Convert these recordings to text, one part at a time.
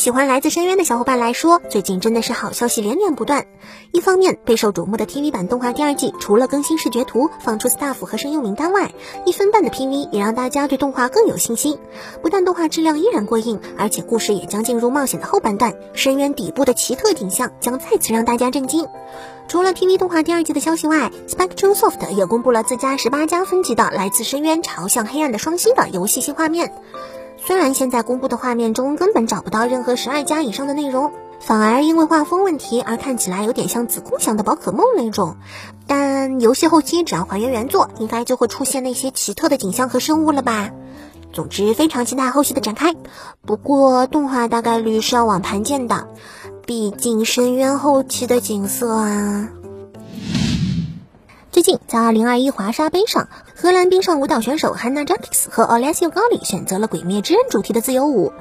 喜欢《来自深渊》的小伙伴来说，最近真的是好消息连连不断。一方面，备受瞩目的 TV 版动画第二季除了更新视觉图、放出 staff 和声优名单外，一分半的 PV 也让大家对动画更有信心。不但动画质量依然过硬，而且故事也将进入冒险的后半段，深渊底部的奇特景象将再次让大家震惊。除了 TV 动画第二季的消息外，Spectrum Soft 也公布了自家十八加分级的《来自深渊：朝向黑暗的双星》的游戏新画面。虽然现在公布的画面中根本找不到任何十二加以上的内容，反而因为画风问题而看起来有点像子宫想的宝可梦那种，但游戏后期只要还原原作，应该就会出现那些奇特的景象和生物了吧？总之非常期待后续的展开。不过动画大概率是要网盘见的，毕竟深渊后期的景色啊。最近，在2021华沙杯上，荷兰冰上舞蹈选手 Hanna j a k i s 和 Alessio Gali 选择了《鬼灭之刃》主题的自由舞，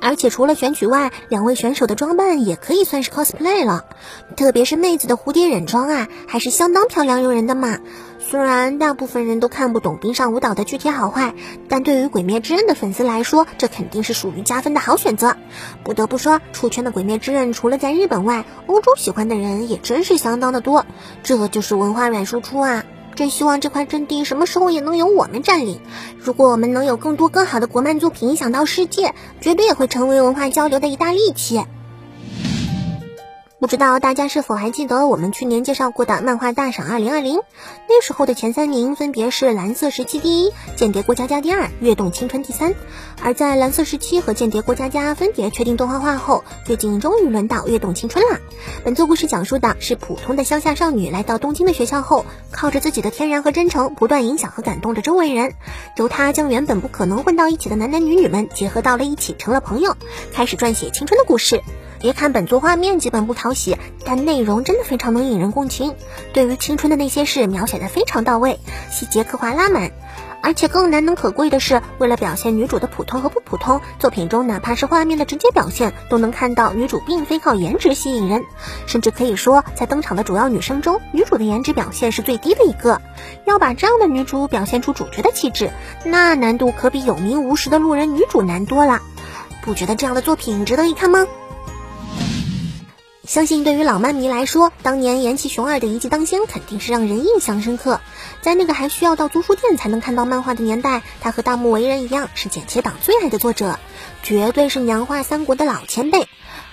而且除了选曲外，两位选手的装扮也可以算是 cosplay 了。特别是妹子的蝴蝶忍装啊，还是相当漂亮诱人的嘛。虽然大部分人都看不懂冰上舞蹈的具体好坏，但对于《鬼灭之刃》的粉丝来说，这肯定是属于加分的好选择。不得不说，出圈的《鬼灭之刃》除了在日本外，欧洲喜欢的人也真是相当的多。这就是文化软输出啊！真希望这块阵地什么时候也能由我们占领。如果我们能有更多更好的国漫作品影响到世界，绝对也会成为文化交流的一大利器。不知道大家是否还记得我们去年介绍过的漫画大赏二零二零？那时候的前三名分别是《蓝色时期》第一，《间谍过家家》第二，《跃动青春》第三。而在《蓝色时期》和《间谍过家家》分别确定动画化后，最近终于轮到《跃动青春》了。本作故事讲述的是普通的乡下少女来到东京的学校后，靠着自己的天然和真诚，不断影响和感动着周围人。由她将原本不可能混到一起的男男女女们结合到了一起，成了朋友，开始撰写青春的故事。别看本作画面基本不讨喜，但内容真的非常能引人共情。对于青春的那些事描写的非常到位，细节刻画拉满。而且更难能可贵的是，为了表现女主的普通和不普通，作品中哪怕是画面的直接表现，都能看到女主并非靠颜值吸引人，甚至可以说，在登场的主要女生中，女主的颜值表现是最低的一个。要把这样的女主表现出主角的气质，那难度可比有名无实的路人女主难多了。不觉得这样的作品值得一看吗？相信对于老漫迷来说，当年岩崎雄二的一骑当先肯定是让人印象深刻。在那个还需要到租书店才能看到漫画的年代，他和大木为人一样是剪切党最爱的作者，绝对是娘化三国的老前辈。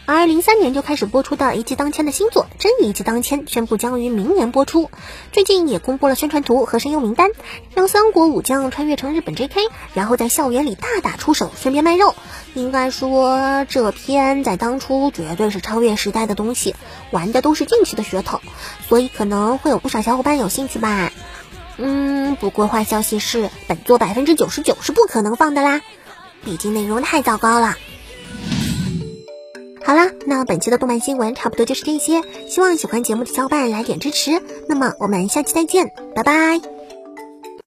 而零三年就开始播出的一骑当千的新作《真一骑当千》宣布将于明年播出，最近也公布了宣传图和声优名单，让三国武将穿越成日本 J.K.，然后在校园里大打出手，顺便卖肉。应该说，这篇在当初绝对是超越时代的东西，玩的都是近期的噱头，所以可能会有不少小伙伴有兴趣吧。嗯，不过坏消息是，本作百分之九十九是不可能放的啦，毕竟内容太糟糕了。好啦，那本期的动漫新闻差不多就是这些，希望喜欢节目的小伙伴来点支持。那么我们下期再见，拜拜。